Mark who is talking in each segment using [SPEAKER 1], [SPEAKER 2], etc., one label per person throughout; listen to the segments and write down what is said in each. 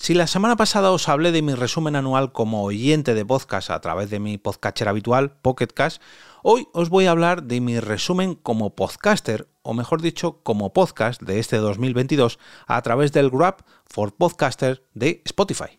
[SPEAKER 1] Si la semana pasada os hablé de mi resumen anual como oyente de podcast a través de mi podcatcher habitual, Pocketcast, hoy os voy a hablar de mi resumen como podcaster, o mejor dicho, como podcast de este 2022 a través del Grab for Podcaster de Spotify.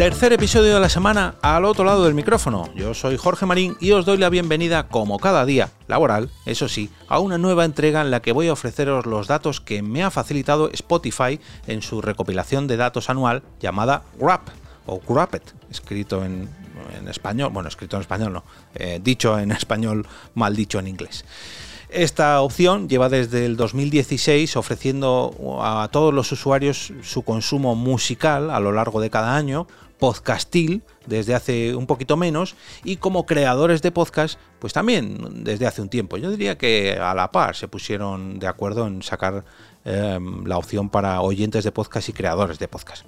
[SPEAKER 1] Tercer episodio de la semana al otro lado del micrófono. Yo soy Jorge Marín y os doy la bienvenida, como cada día laboral, eso sí, a una nueva entrega en la que voy a ofreceros los datos que me ha facilitado Spotify en su recopilación de datos anual llamada Grap o Grappet, escrito en, español, bueno, escrito en español no, eh, dicho en español, mal dicho en inglés. Esta opción lleva desde el 2016 ofreciendo a todos los usuarios su consumo musical a lo largo de cada año, podcastil desde hace un poquito menos y como creadores de podcast pues también desde hace un tiempo. Yo diría que a la par se pusieron de acuerdo en sacar em, la opción para oyentes de podcast y creadores de podcast.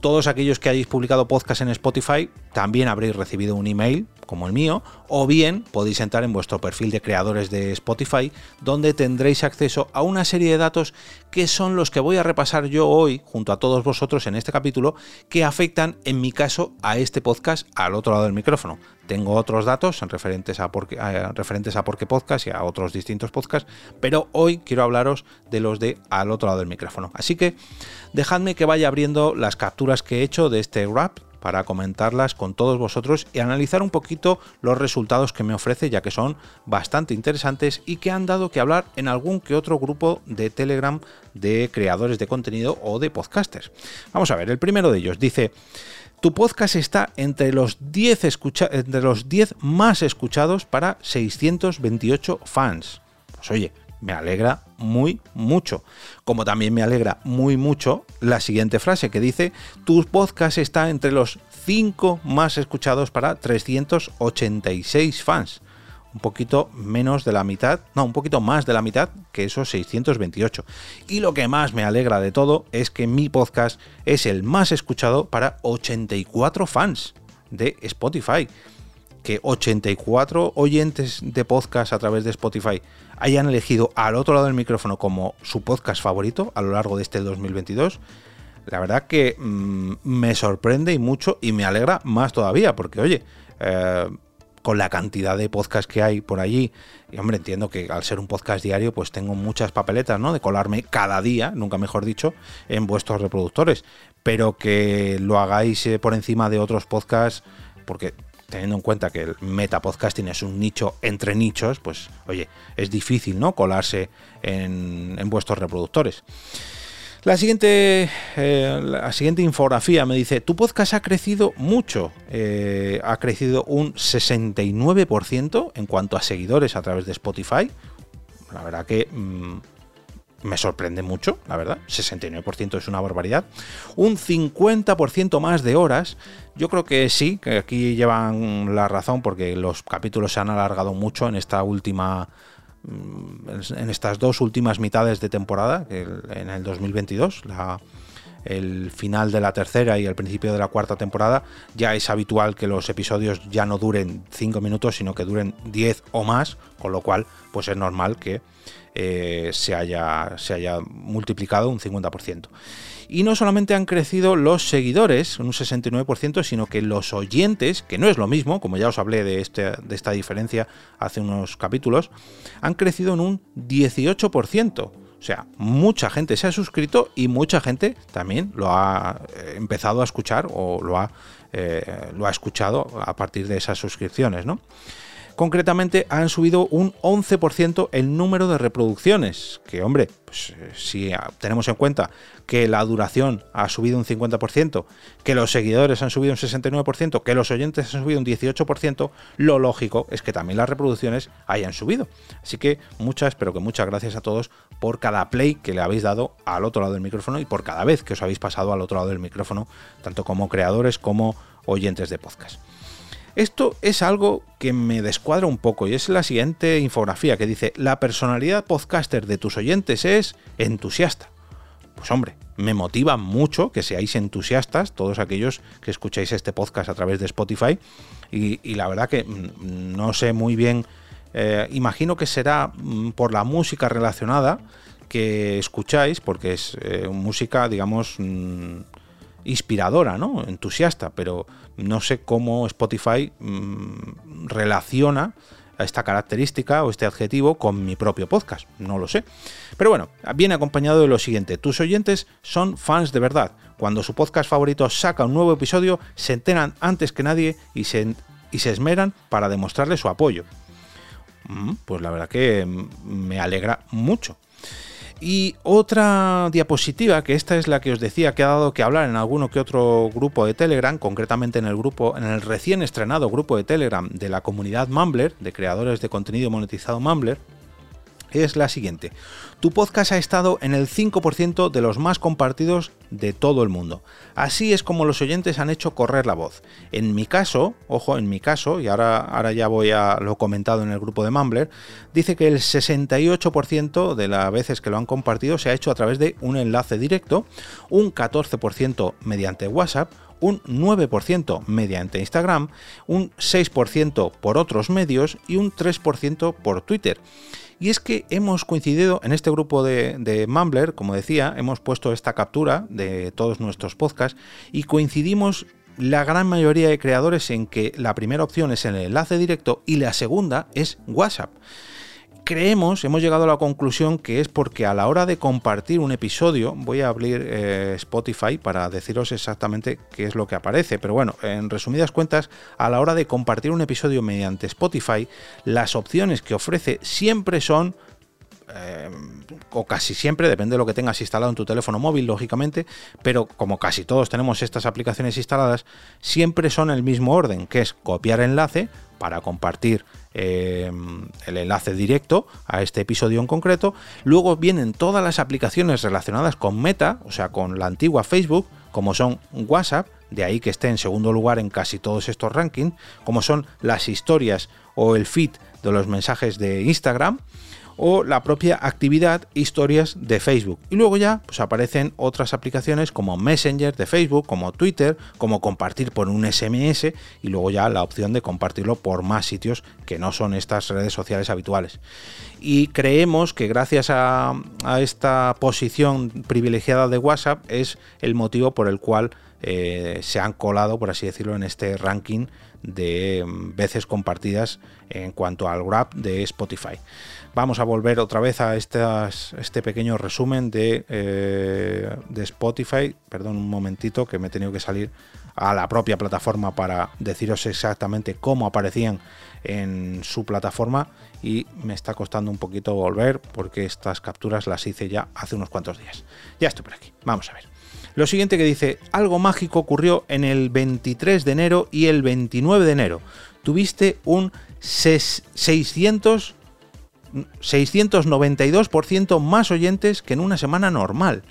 [SPEAKER 1] Todos aquellos que hayáis publicado podcast en Spotify también habréis recibido un email como el mío, o bien podéis entrar en vuestro perfil de creadores de Spotify, donde tendréis acceso a una serie de datos que son los que voy a repasar yo hoy, junto a todos vosotros en este capítulo, que afectan en mi caso a este podcast al otro lado del micrófono. Tengo otros datos referentes a, porque, referentes a Porque Podcast y a otros distintos podcasts, pero hoy quiero hablaros de los de al otro lado del micrófono. Así que dejadme que vaya abriendo las capturas que he hecho de este wrap para comentarlas con todos vosotros y analizar un poquito los resultados que me ofrece, ya que son bastante interesantes y que han dado que hablar en algún que otro grupo de Telegram de creadores de contenido o de podcasters. Vamos a ver, el primero de ellos dice... Tu podcast está entre los 10, entre los 10 más escuchados para 628 fans. Pues oye, me alegra muy mucho. Como también me alegra muy mucho la siguiente frase que dice, tu podcast está entre los 5 más escuchados para 386 fans. Un poquito menos de la mitad, no, un poquito más de la mitad que esos 628. Y lo que más me alegra de todo es que mi podcast es el más escuchado para 84 fans de Spotify que 84 oyentes de podcast a través de Spotify hayan elegido al otro lado del micrófono como su podcast favorito a lo largo de este 2022, la verdad que mm, me sorprende y mucho y me alegra más todavía, porque oye, eh, con la cantidad de podcasts que hay por allí, y hombre, entiendo que al ser un podcast diario, pues tengo muchas papeletas, ¿no? De colarme cada día, nunca mejor dicho, en vuestros reproductores, pero que lo hagáis eh, por encima de otros podcasts, porque teniendo en cuenta que el metapodcasting es un nicho entre nichos, pues oye, es difícil, ¿no? Colarse en, vuestros reproductores. La siguiente, eh, la siguiente infografía me dice, tu podcast ha crecido mucho, eh, ha crecido un 69% en cuanto a seguidores a través de Spotify. La verdad que mm, me sorprende mucho, la verdad. 69% es una barbaridad. Un 50% más de horas. Yo creo que sí, que aquí llevan la razón porque los capítulos se han alargado mucho en esta última mm, en estas dos últimas mitades de temporada, en el 2022, la, el final de la tercera y el principio de la cuarta temporada, ya es habitual que los episodios ya no duren 5 minutos, sino que duren 10 o más, con lo cual pues es normal que eh, se, haya, se haya multiplicado un 50%. Y no solamente han crecido los seguidores, un 69%, sino que los oyentes, que no es lo mismo, como ya os hablé de, este, de esta diferencia hace unos capítulos, han crecido en un 18%. O sea, mucha gente se ha suscrito y mucha gente también lo ha eh, empezado a escuchar o lo ha, eh, lo ha escuchado a partir de esas suscripciones, ¿no? Concretamente han subido un 11% el número de reproducciones, que hombre, pues, eh, si tenemos en cuenta que la duración ha subido un 50%, que los seguidores han subido un 69%, que los oyentes han subido un 18%, lo lógico es que también las reproducciones hayan subido. Así que muchas, pero que muchas gracias a todos por cada play que le habéis dado al otro lado del micrófono y por cada vez que os habéis pasado al otro lado del micrófono, tanto como creadores como oyentes de podcast. Esto es algo que me descuadra un poco y es la siguiente infografía que dice, la personalidad podcaster de tus oyentes es entusiasta. Pues hombre, me motiva mucho que seáis entusiastas, todos aquellos que escucháis este podcast a través de Spotify, y, la verdad que mm, no sé muy bien, eh, imagino que será mm, por la música relacionada que escucháis, porque es eh, música, digamos, mm, inspiradora, ¿no? Entusiasta, pero no sé cómo Spotify mm, relaciona esta característica o este adjetivo con mi propio podcast, no lo sé. Pero bueno, viene acompañado de lo siguiente, tus oyentes son fans de verdad. Cuando su podcast favorito saca un nuevo episodio, se enteran antes que nadie y se, y se esmeran para demostrarle su apoyo. Mm, pues la verdad que me alegra mucho. Y otra diapositiva, que esta es la que os decía que ha dado que hablar en alguno que otro grupo de Telegram, concretamente en el grupo, en el recién estrenado grupo de Telegram de la comunidad Mumbler, de creadores de contenido monetizado Mumbler, es la siguiente. Tu podcast ha estado en el 5% de los más compartidos de todo el mundo. Así es como los oyentes han hecho correr la voz. En mi caso, ojo, en mi caso, y ahora, ahora ya voy a lo comentado en el grupo de Mumbler, dice que el 68% de las veces que lo han compartido se ha hecho a través de un enlace directo, un 14% mediante WhatsApp, un 9% mediante Instagram, un 6% por otros medios y un 3% por Twitter. Y es que hemos coincidido en este grupo de, de Mumbler, como decía, hemos puesto esta captura de todos nuestros podcasts y coincidimos la gran mayoría de creadores en que la primera opción es el enlace directo y la segunda es WhatsApp creemos, hemos llegado a la conclusión que es porque a la hora de compartir un episodio, voy a abrir eh, Spotify para deciros exactamente qué es lo que aparece, pero bueno, en resumidas cuentas, a la hora de compartir un episodio mediante Spotify, las opciones que ofrece siempre son eh, o casi siempre, depende de lo que tengas instalado en tu teléfono móvil, lógicamente, pero como casi todos tenemos estas aplicaciones instaladas, siempre son el mismo orden, que es copiar enlace para compartir eh, el enlace directo a este episodio en concreto. Luego vienen todas las aplicaciones relacionadas con Meta, o sea, con la antigua Facebook, como son WhatsApp, de ahí que esté en segundo lugar en casi todos estos rankings, como son las historias o el feed de los mensajes de Instagram o la propia actividad historias de Facebook. Y luego ya pues aparecen otras aplicaciones como Messenger de Facebook, como Twitter, como compartir por un SMS y luego ya la opción de compartirlo por más sitios que no son estas redes sociales habituales. Y creemos que gracias a, esta posición privilegiada de WhatsApp es el motivo por el cual eh, se han colado, por así decirlo, en este ranking de mm, veces compartidas en cuanto al Grab de Spotify. Vamos a volver otra vez a este pequeño resumen de, eh, de Spotify. Perdón un momentito que me he tenido que salir a la propia plataforma para deciros exactamente cómo aparecían en su plataforma y me está costando un poquito volver porque estas capturas las hice ya hace unos cuantos días. Ya estoy por aquí, vamos a ver. Lo siguiente que dice, algo mágico ocurrió en el 23 de enero y el 29 de enero. Tuviste un 600 692% más oyentes que en una semana normal.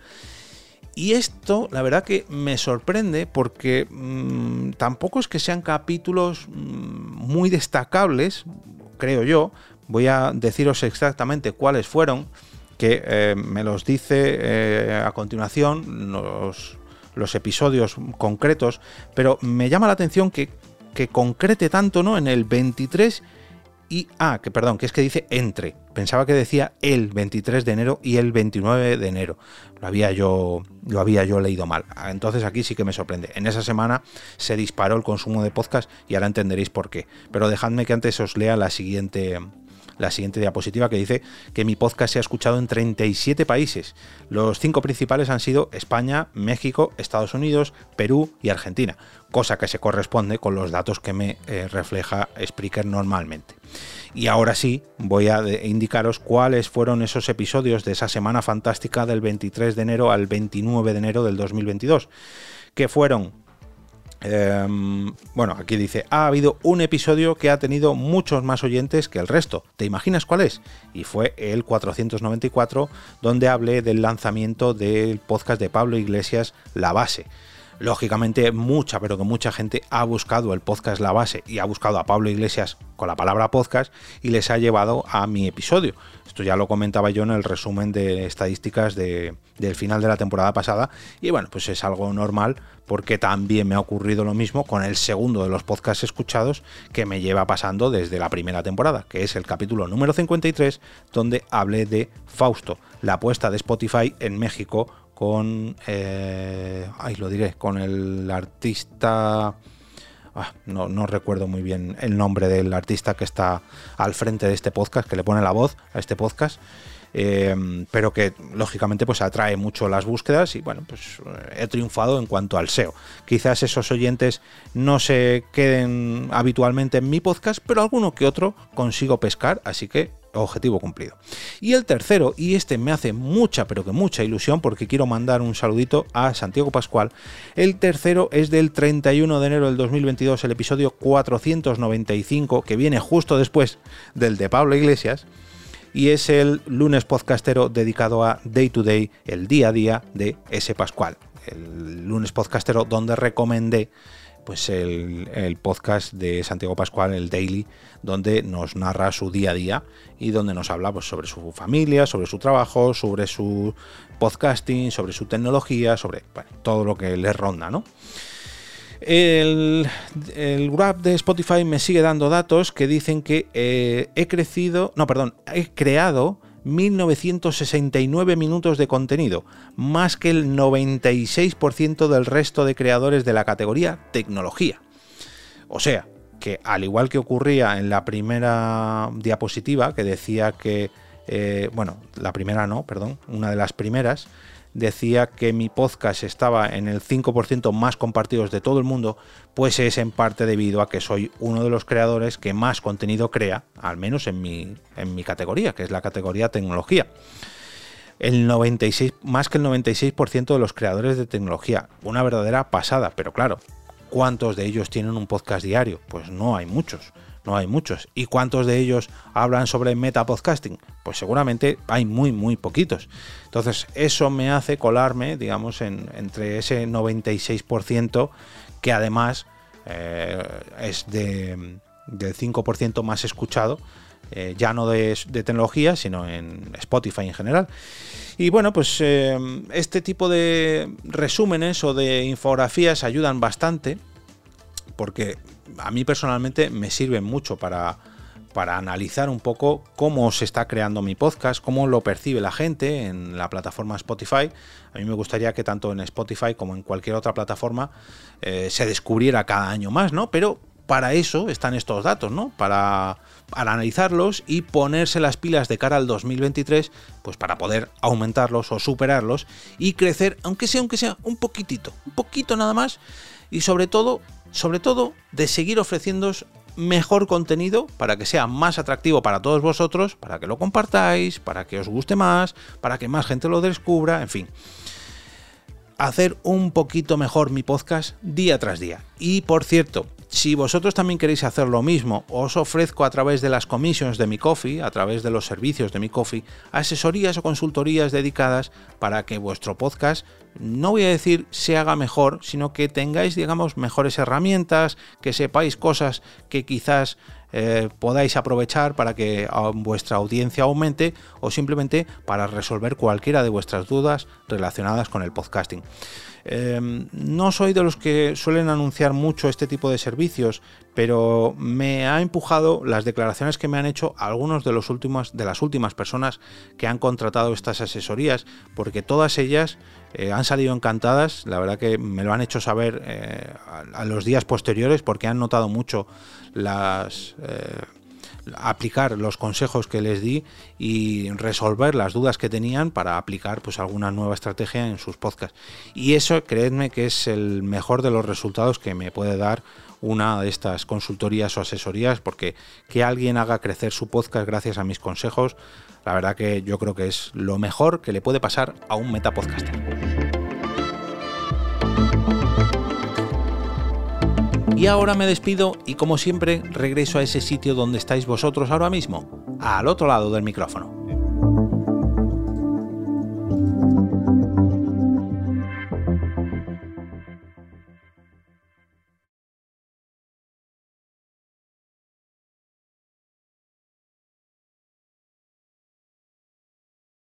[SPEAKER 1] Y esto, la verdad que me sorprende porque mm, tampoco es que sean capítulos mm, muy destacables, creo yo. Voy a deciros exactamente cuáles fueron, que eh, me los dice eh, a continuación los, los, episodios concretos, pero me llama la atención que, que concrete tanto ¿no? en el 23 y ah, que perdón, que es que dice entre. Pensaba que decía el 23 de enero y el 29 de enero. Lo había yo lo había yo leído mal. Entonces aquí sí que me sorprende. En esa semana se disparó el consumo de podcast y ahora entenderéis por qué. Pero dejadme que antes os lea la siguiente la siguiente diapositiva que dice que mi podcast se ha escuchado en 37 países. Los cinco principales han sido España, México, Estados Unidos, Perú y Argentina, cosa que se corresponde con los datos que me eh, refleja Spreaker normalmente. Y ahora sí, voy a indicaros cuáles fueron esos episodios de esa semana fantástica del 23 de enero al 29 de enero del 2022, que fueron Em, bueno, aquí dice, ha habido un episodio que ha tenido muchos más oyentes que el resto. ¿Te imaginas cuál es? Y fue el 494, donde hablé del lanzamiento del podcast de Pablo Iglesias, La Base. Lógicamente, mucha, pero que mucha gente ha buscado el podcast La Base y ha buscado a Pablo Iglesias con la palabra podcast y les ha llevado a mi episodio. Esto ya lo comentaba yo en el resumen de estadísticas del final de la temporada pasada. Y bueno, pues es algo normal porque también me ha ocurrido lo mismo con el segundo de los podcasts escuchados que me lleva pasando desde la primera temporada, que es el capítulo número 53, donde hablé de Fausto, la apuesta de Spotify en México con, eh, lo diré, con el artista, ah, no, recuerdo muy bien el nombre del artista que está al frente de este podcast, que le pone la voz a este podcast. Eh, pero que lógicamente pues atrae mucho las búsquedas y bueno pues he triunfado en cuanto al SEO quizás esos oyentes no se queden habitualmente en mi podcast pero alguno que otro consigo pescar así que objetivo cumplido. Y el tercero, y este me hace mucha, pero que mucha ilusión porque quiero mandar un saludito a Santiago Pascual. El tercero es del 31 de enero del 2022, el episodio 495, que viene justo después del de Pablo Iglesias. Y es el lunes podcastero dedicado a Day to Day, el día a día de ese Pascual. El lunes podcastero donde recomendé pues el, podcast de Santiago Pascual, el Daily, donde nos narra su día a día y donde nos habla pues, sobre su familia, sobre su trabajo, sobre su podcasting, sobre su tecnología, sobre todo lo que le ronda, ¿no? El, el Grab de Spotify me sigue dando datos que dicen que eh, he crecido, no, perdón, he creado 1969 minutos de contenido, más que el 96% del resto de creadores de la categoría tecnología. O sea, que al igual que ocurría en la primera diapositiva, que decía que, eh, bueno, la primera no, perdón, una de las primeras, decía que mi podcast estaba en el 5% más compartidos de todo el mundo, pues es en parte debido a que soy uno de los creadores que más contenido crea, al menos en mi, en mi categoría, que es la categoría tecnología. El 96, más que el 96% de los creadores de tecnología. Una verdadera pasada, pero claro, ¿cuántos de ellos tienen un podcast diario? Pues no hay muchos no hay muchos. ¿Y cuántos de ellos hablan sobre metapodcasting? Pues seguramente hay muy, muy poquitos. Entonces, eso me hace colarme, digamos, en, entre ese 96% que además eh, es de, del 5% más escuchado. Eh, ya no de, tecnología, sino en Spotify en general. Y bueno, pues eh, este tipo de resúmenes o de infografías ayudan bastante, porque a mí personalmente me sirven mucho para, para analizar un poco cómo se está creando mi podcast, cómo lo percibe la gente en la plataforma Spotify. A mí me gustaría que tanto en Spotify como en cualquier otra plataforma eh, se descubriera cada año más, ¿no? Pero para eso están estos datos, ¿no? Para, para, analizarlos y ponerse las pilas de cara al 2023, pues para poder aumentarlos o superarlos y crecer, aunque sea, aunque sea un poquitito, un poquito nada más, y sobre todo sobre todo de seguir ofreciéndoos mejor contenido para que sea más atractivo para todos vosotros, para que lo compartáis, para que os guste más, para que más gente lo descubra, en fin. Hacer un poquito mejor mi podcast día tras día. Y por cierto, si vosotros también queréis hacer lo mismo, os ofrezco a través de las comisiones de mi coffee, a través de los servicios de mi coffee, asesorías o consultorías dedicadas para que vuestro podcast, no voy a decir se haga mejor, sino que tengáis, digamos, mejores herramientas, que sepáis cosas que quizás eh, podáis aprovechar para que vuestra audiencia aumente o simplemente para resolver cualquiera de vuestras dudas relacionadas con el podcasting. Em, no soy de los que suelen anunciar mucho este tipo de servicios, pero me ha empujado las declaraciones que me han hecho algunos de, los últimos, de las últimas personas que han contratado estas asesorías, porque todas ellas eh, han salido encantadas, la verdad que me lo han hecho saber eh, a, los días posteriores porque han notado mucho las... Aplicar los consejos que les di y resolver las dudas que tenían para aplicar pues alguna nueva estrategia en sus podcasts. Y eso, creedme que es el mejor de los resultados que me puede dar una de estas consultorías o asesorías, porque que alguien haga crecer su podcast gracias a mis consejos, la verdad que yo creo que es lo mejor que le puede pasar a un metapodcaster. Y ahora me despido y como siempre regreso a ese sitio donde estáis vosotros ahora mismo, al otro lado del micrófono.